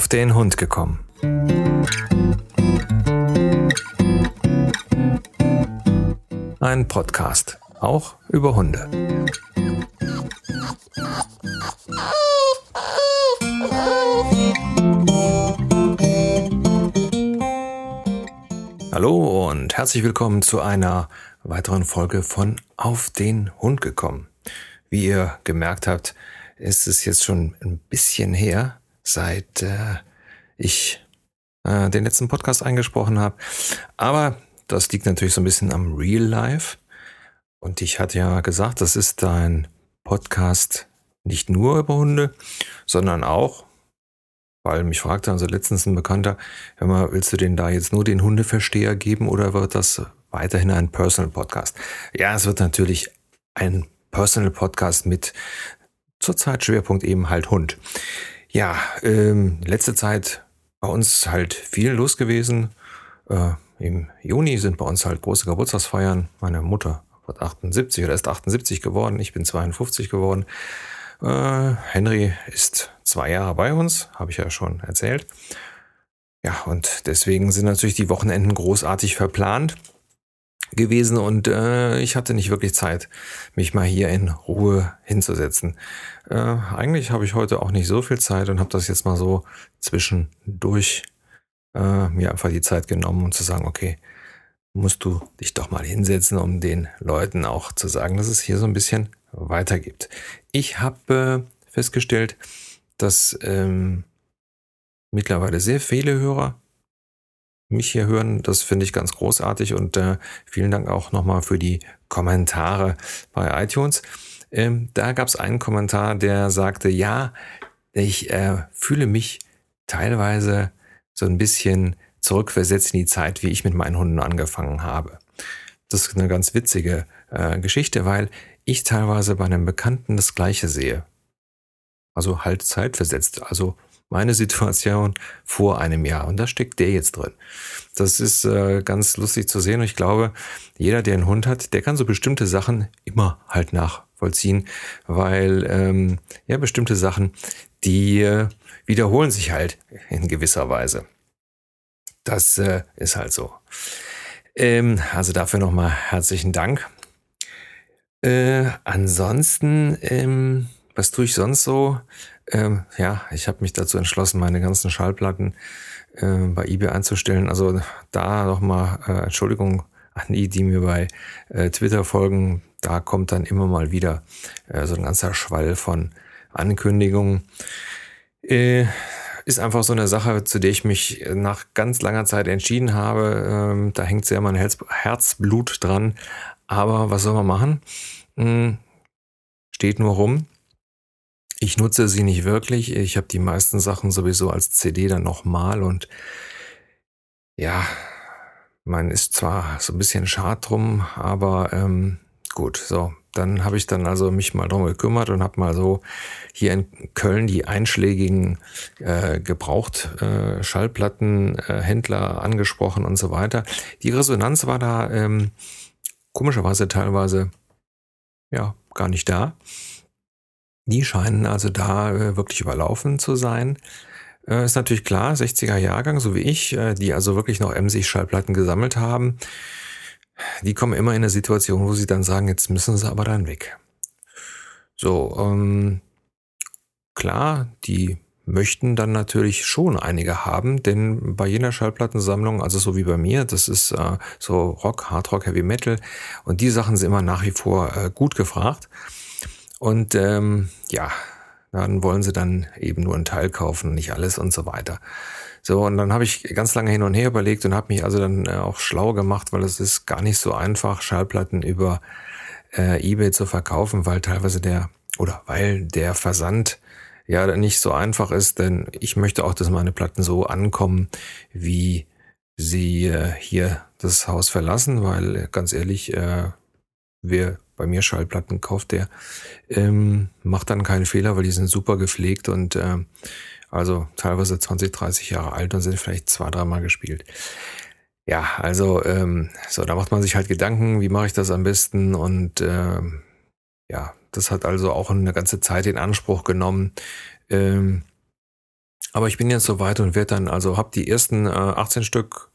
auf den Hund gekommen. Ein Podcast, auch über Hunde. Hallo und herzlich willkommen zu einer weiteren Folge von Auf den Hund gekommen. Wie ihr gemerkt habt, ist es jetzt schon ein bisschen her, seit äh, ich äh, den letzten Podcast eingesprochen habe. Aber das liegt natürlich so ein bisschen am Real Life. Und ich hatte ja gesagt, das ist ein Podcast nicht nur über Hunde, sondern auch weil mich fragte also letztens ein Bekannter, hör mal, willst du denn da jetzt nur den Hundeversteher geben oder wird das weiterhin ein Personal Podcast? Ja, es wird natürlich ein Personal Podcast mit zurzeit Schwerpunkt eben halt Hund. Ja, ähm, letzte Zeit bei uns halt viel los gewesen. Äh, Im Juni sind bei uns halt große Geburtstagsfeiern. Meine Mutter wird 78 oder ist 78 geworden. Ich bin 52 geworden. Äh, Henry ist zwei Jahre bei uns, habe ich ja schon erzählt. Ja, und deswegen sind natürlich die Wochenenden großartig verplant gewesen und äh, ich hatte nicht wirklich Zeit, mich mal hier in Ruhe hinzusetzen. Äh, eigentlich habe ich heute auch nicht so viel Zeit und habe das jetzt mal so zwischendurch äh, mir einfach die Zeit genommen, um zu sagen, okay, musst du dich doch mal hinsetzen, um den Leuten auch zu sagen, dass es hier so ein bisschen weitergibt. Ich habe äh, festgestellt, dass ähm, mittlerweile sehr viele Hörer mich hier hören. Das finde ich ganz großartig und äh, vielen Dank auch nochmal für die Kommentare bei iTunes. Ähm, da gab es einen Kommentar, der sagte, ja, ich äh, fühle mich teilweise so ein bisschen zurückversetzt in die Zeit, wie ich mit meinen Hunden angefangen habe. Das ist eine ganz witzige äh, Geschichte, weil ich teilweise bei einem Bekannten das Gleiche sehe. Also halt zeitversetzt. Also meine Situation vor einem Jahr. Und da steckt der jetzt drin. Das ist äh, ganz lustig zu sehen. Und ich glaube, jeder, der einen Hund hat, der kann so bestimmte Sachen immer halt nachvollziehen, weil ähm, ja bestimmte Sachen, die äh, wiederholen sich halt in gewisser Weise. Das äh, ist halt so. Ähm, also dafür nochmal herzlichen Dank. Äh, ansonsten, ähm, was tue ich sonst so? Ähm, ja, ich habe mich dazu entschlossen, meine ganzen Schallplatten äh, bei eBay einzustellen. Also da nochmal äh, Entschuldigung an die, die mir bei äh, Twitter folgen. Da kommt dann immer mal wieder äh, so ein ganzer Schwall von Ankündigungen. Äh, ist einfach so eine Sache, zu der ich mich nach ganz langer Zeit entschieden habe. Ähm, da hängt sehr mein Herz, Herzblut dran. Aber was soll man machen? Hm, steht nur rum. Ich nutze sie nicht wirklich. Ich habe die meisten Sachen sowieso als CD dann nochmal und ja, man ist zwar so ein bisschen schad drum, aber ähm, gut, so. Dann habe ich dann also mich mal drum gekümmert und habe mal so hier in Köln die einschlägigen äh, gebraucht äh, äh, angesprochen und so weiter. Die Resonanz war da ähm, komischerweise teilweise ja gar nicht da. Die scheinen also da äh, wirklich überlaufen zu sein. Äh, ist natürlich klar, 60er Jahrgang, so wie ich, äh, die also wirklich noch Emsig-Schallplatten gesammelt haben, die kommen immer in eine Situation, wo sie dann sagen, jetzt müssen sie aber dann weg. So, ähm, klar, die möchten dann natürlich schon einige haben, denn bei jener Schallplattensammlung, also so wie bei mir, das ist äh, so Rock, Hardrock, Heavy Metal und die Sachen sind immer nach wie vor äh, gut gefragt. Und ähm, ja, dann wollen sie dann eben nur einen Teil kaufen, nicht alles und so weiter. So, und dann habe ich ganz lange hin und her überlegt und habe mich also dann äh, auch schlau gemacht, weil es ist gar nicht so einfach, Schallplatten über äh, eBay zu verkaufen, weil teilweise der oder weil der Versand ja nicht so einfach ist, denn ich möchte auch, dass meine Platten so ankommen, wie sie äh, hier das Haus verlassen, weil äh, ganz ehrlich, äh, wer bei mir Schallplatten kauft, der ähm, macht dann keinen Fehler, weil die sind super gepflegt und äh, also teilweise 20, 30 Jahre alt und sind vielleicht zwei, dreimal gespielt. Ja, also ähm, so, da macht man sich halt Gedanken, wie mache ich das am besten und ähm, ja, das hat also auch eine ganze Zeit in Anspruch genommen. Ähm, Aber ich bin jetzt soweit und werde dann, also habe die ersten äh, 18 Stück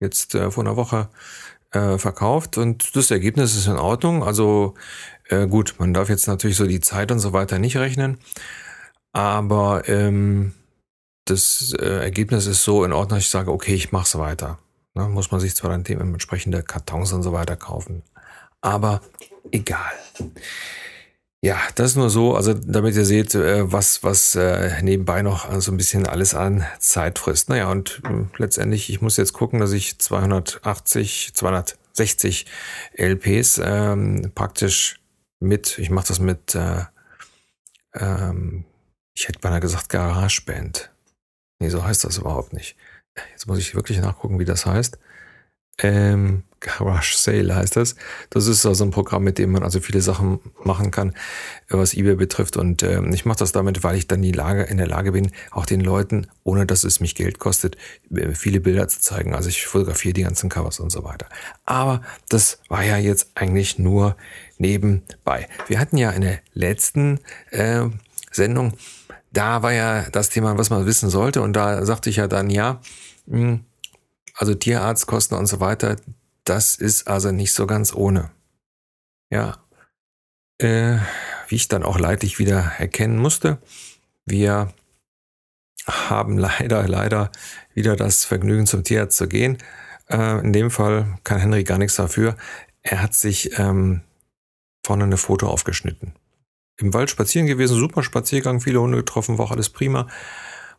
jetzt äh, vor einer Woche äh, verkauft und das Ergebnis ist in Ordnung. Also äh, gut, man darf jetzt natürlich so die Zeit und so weiter nicht rechnen, aber ähm, das äh, Ergebnis ist so in Ordnung, dass ich sage, okay, ich mache es weiter. Ne, muss man sich zwar dann dementsprechende Kartons und so weiter kaufen, aber egal. Ja, das ist nur so, also damit ihr seht, äh, was, was äh, nebenbei noch so ein bisschen alles an Zeit frisst. Naja, und äh, letztendlich, ich muss jetzt gucken, dass ich 280, 260 LPs ähm, praktisch mit, ich mache das mit, äh, ähm, ich hätte beinahe gesagt GarageBand. Nee, so heißt das überhaupt nicht. Jetzt muss ich wirklich nachgucken, wie das heißt. Ähm, Garage Sale heißt das. Das ist also ein Programm, mit dem man also viele Sachen machen kann, was eBay betrifft. Und ähm, ich mache das damit, weil ich dann die Lage, in der Lage bin, auch den Leuten, ohne dass es mich Geld kostet, äh, viele Bilder zu zeigen. Also ich fotografiere die ganzen Covers und so weiter. Aber das war ja jetzt eigentlich nur nebenbei. Wir hatten ja in der letzten äh, Sendung, da war ja das Thema, was man wissen sollte. Und da sagte ich ja dann, ja, mh, hm, also Tierarztkosten und so weiter, das ist also nicht so ganz ohne. Ja, äh, wie ich dann auch leidlich wieder erkennen musste, wir haben leider, leider wieder das Vergnügen zum Tierarzt zu gehen. Äh, in dem Fall kann Henry gar nichts dafür. Er hat sich ähm, vorne eine Foto aufgeschnitten. Im Wald spazieren gewesen, super Spaziergang, viele Hunde getroffen, war auch alles prima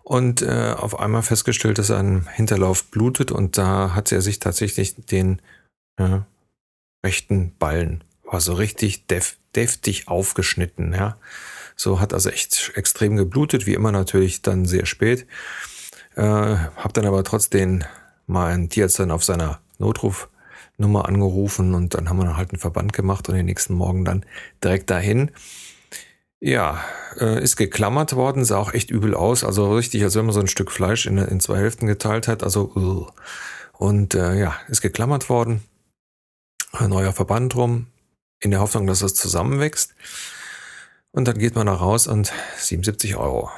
und äh, auf einmal festgestellt, dass er ein Hinterlauf blutet und da hat er sich tatsächlich den äh, rechten Ballen, war so richtig def deftig aufgeschnitten, ja. So hat also echt extrem geblutet, wie immer natürlich dann sehr spät. Äh, hab dann aber trotzdem mal einen Tierarzt dann auf seiner Notrufnummer angerufen und dann haben wir halt einen Verband gemacht und den nächsten Morgen dann direkt dahin. Ja, äh, ist geklammert worden, sah auch echt übel aus. Also richtig, als wenn man so ein Stück Fleisch in, in zwei Hälften geteilt hat. Also, uh. und äh, ja, ist geklammert worden. Ein neuer Verband drum, in der Hoffnung, dass das zusammenwächst. Und dann geht man da raus und 77 Euro.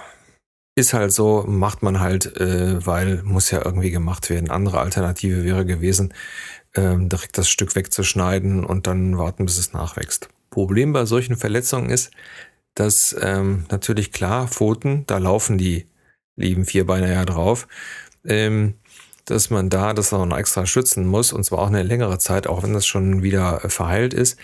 Ist halt so, macht man halt, äh, weil muss ja irgendwie gemacht werden. Andere Alternative wäre gewesen, ähm, direkt das Stück wegzuschneiden und dann warten, bis es nachwächst. Problem bei solchen Verletzungen ist, dass ähm, natürlich klar, Pfoten, da laufen die lieben Vierbeiner ja drauf, ähm, dass man da das noch extra schützen muss und zwar auch eine längere Zeit, auch wenn das schon wieder verheilt ist.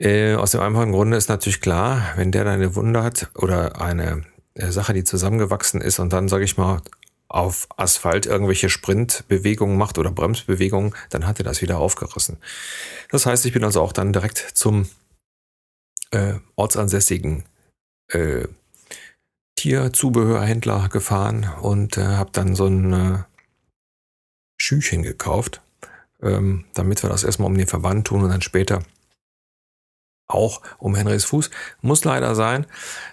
Äh, aus dem einfachen Grunde ist natürlich klar, wenn der da eine Wunde hat oder eine äh, Sache, die zusammengewachsen ist und dann, sage ich mal, auf Asphalt irgendwelche Sprintbewegungen macht oder Bremsbewegungen, dann hat er das wieder aufgerissen. Das heißt, ich bin also auch dann direkt zum äh, ortsansässigen äh, Tierzubehörhändler gefahren und äh, habe dann so ein äh, Schüchen gekauft, ähm, damit wir das erstmal um den Verband tun und dann später auch um Henrys Fuß. Muss leider sein.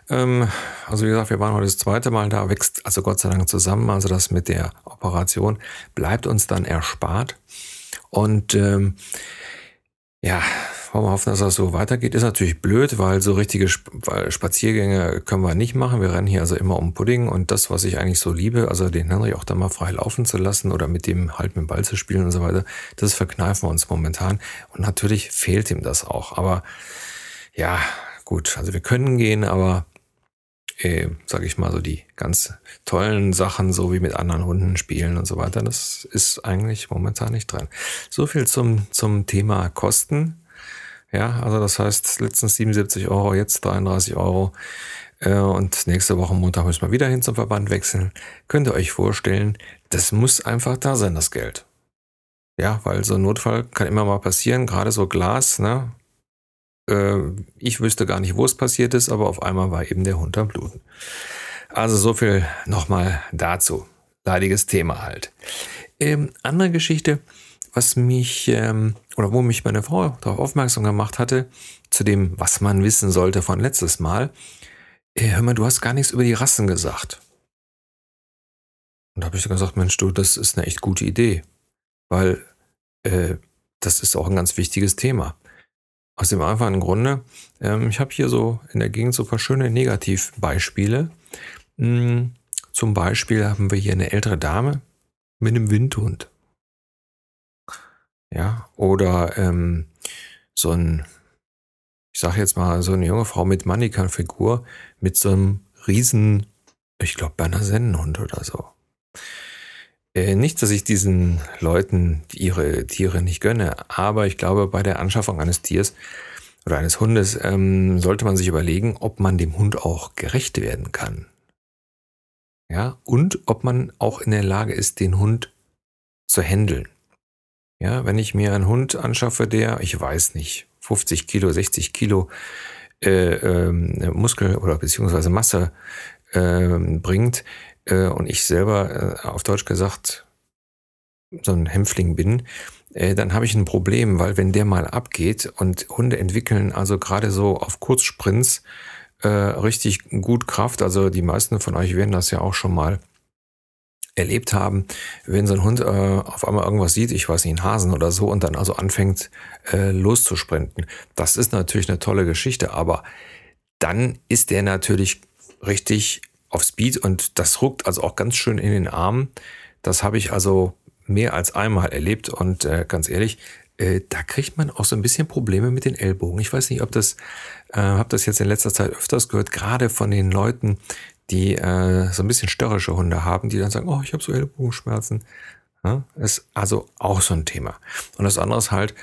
Ähm, also wie gesagt, wir waren heute das zweite Mal da, wächst also Gott sei Dank zusammen. Also das mit der Operation bleibt uns dann erspart. Und ähm, ja, wollen wir hoffen, dass das so weitergeht. Ist natürlich blöd, weil so richtige Spaziergänge können wir nicht machen. Wir rennen hier also immer um Pudding und das, was ich eigentlich so liebe, also den Henry auch da mal frei laufen zu lassen oder mit dem halt mit dem Ball zu spielen und so weiter, das verkneifen wir uns momentan. Und natürlich fehlt ihm das auch. Aber ja, gut, also wir können gehen, aber äh, sage ich mal so die ganz tollen Sachen, so wie mit anderen Hunden spielen und so weiter, das ist eigentlich momentan nicht dran. So viel zum, zum Thema Kosten. Ja, also das heißt letztens 77 Euro, jetzt 33 Euro. Äh, und nächste Woche Montag müssen wir wieder hin zum Verband wechseln. Könnt ihr euch vorstellen, das muss einfach da sein, das Geld. Ja, weil so ein Notfall kann immer mal passieren, gerade so Glas, ne? Äh, ich wüsste gar nicht, wo es passiert ist, aber auf einmal war eben der Hund am Bluten. Also so viel nochmal dazu. Leidiges Thema halt. Ähm, andere Geschichte, was mich ähm, oder wo mich meine Frau darauf aufmerksam gemacht hatte, zu dem, was man wissen sollte von letztes Mal. Äh, hör mal, du hast gar nichts über die Rassen gesagt. Und da habe ich gesagt, Mensch, du, das ist eine echt gute Idee, weil äh, das ist auch ein ganz wichtiges Thema. Aus dem einfachen Grunde, ähm, ich habe hier so in der Gegend so ein paar schöne Negativbeispiele. Hm, zum Beispiel haben wir hier eine ältere Dame mit einem Windhund. Ja, oder ähm, so ein, ich sag jetzt mal, so eine junge Frau mit Mannequin-Figur mit so einem riesen, ich glaube, Berner Sennenhund oder so. Äh, nicht, dass ich diesen Leuten ihre Tiere nicht gönne, aber ich glaube, bei der Anschaffung eines Tiers oder eines Hundes ähm, sollte man sich überlegen, ob man dem Hund auch gerecht werden kann. Ja, und ob man auch in der Lage ist, den Hund zu handeln. Ja, wenn ich mir einen Hund anschaffe, der, ich weiß nicht, 50 Kilo, 60 Kilo äh, ähm, Muskel oder beziehungsweise Masse äh, bringt, äh, und ich selber äh, auf Deutsch gesagt so ein Hämpfling bin, äh, dann habe ich ein Problem, weil wenn der mal abgeht und Hunde entwickeln also gerade so auf Kurzsprints äh, richtig gut Kraft, also die meisten von euch werden das ja auch schon mal erlebt haben, wenn so ein Hund äh, auf einmal irgendwas sieht, ich weiß nicht, einen Hasen oder so, und dann also anfängt äh, loszusprinten. Das ist natürlich eine tolle Geschichte, aber dann ist der natürlich richtig auf Speed und das ruckt also auch ganz schön in den Armen. Das habe ich also mehr als einmal erlebt und äh, ganz ehrlich, äh, da kriegt man auch so ein bisschen Probleme mit den Ellbogen. Ich weiß nicht, ob das, äh, habe das jetzt in letzter Zeit öfters gehört, gerade von den Leuten, die äh, so ein bisschen störrische Hunde haben, die dann sagen, oh, ich habe so Ellbogenschmerzen. Ja, ist also auch so ein Thema. Und das andere ist halt,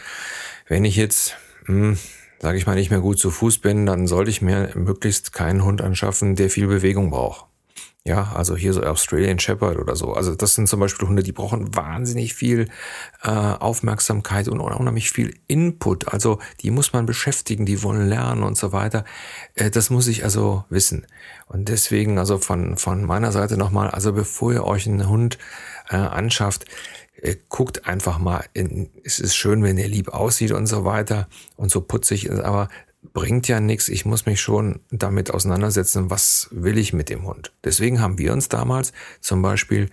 wenn ich jetzt, hm, sage ich mal, nicht mehr gut zu Fuß bin, dann sollte ich mir möglichst keinen Hund anschaffen, der viel Bewegung braucht. Ja, also hier so Australian Shepherd oder so. Also das sind zum Beispiel Hunde, die brauchen wahnsinnig viel äh, Aufmerksamkeit und unheimlich viel Input. Also die muss man beschäftigen, die wollen lernen und so weiter. Äh, das muss ich also wissen. Und deswegen also von, von meiner Seite nochmal, also bevor ihr euch einen Hund äh, anschafft, äh, guckt einfach mal, in, es ist schön, wenn er lieb aussieht und so weiter und so putzig ist, aber bringt ja nichts. Ich muss mich schon damit auseinandersetzen, was will ich mit dem Hund. Deswegen haben wir uns damals zum Beispiel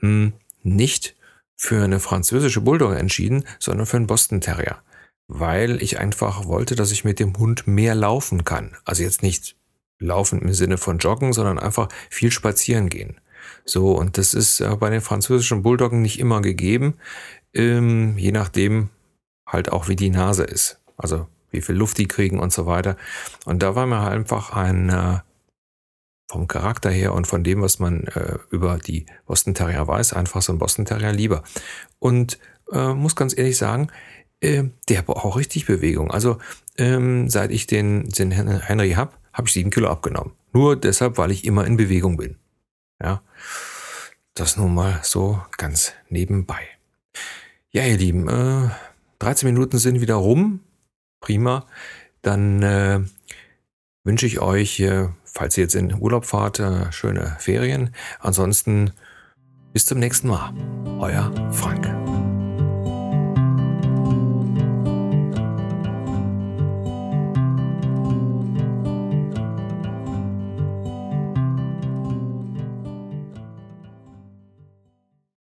hm, nicht für eine französische Bulldogge entschieden, sondern für einen Boston Terrier. Weil ich einfach wollte, dass ich mit dem Hund mehr laufen kann. Also jetzt nicht laufen im Sinne von joggen, sondern einfach viel spazieren gehen. So, und das ist bei den französischen Bulldoggen nicht immer gegeben, ähm, je nachdem halt auch wie die Nase ist. Also wie viel Luft die kriegen und so weiter. Und da war mir halt einfach ein äh, vom Charakter her und von dem, was man äh, über die Boston Terrier weiß, einfach so ein Boston Terrier lieber. Und äh, muss ganz ehrlich sagen, äh, der braucht auch richtig Bewegung. Also ähm, seit ich den, den Henry hab, habe ich sieben Kilo abgenommen. Nur deshalb, weil ich immer in Bewegung bin. Ja, das nun mal so ganz nebenbei. Ja, ihr Lieben, äh, 13 Minuten sind wieder rum. Prima. Dann äh, wünsche ich euch, äh, falls ihr jetzt in Urlaub fahrt, äh, schöne Ferien. Ansonsten bis zum nächsten Mal. Euer Frank.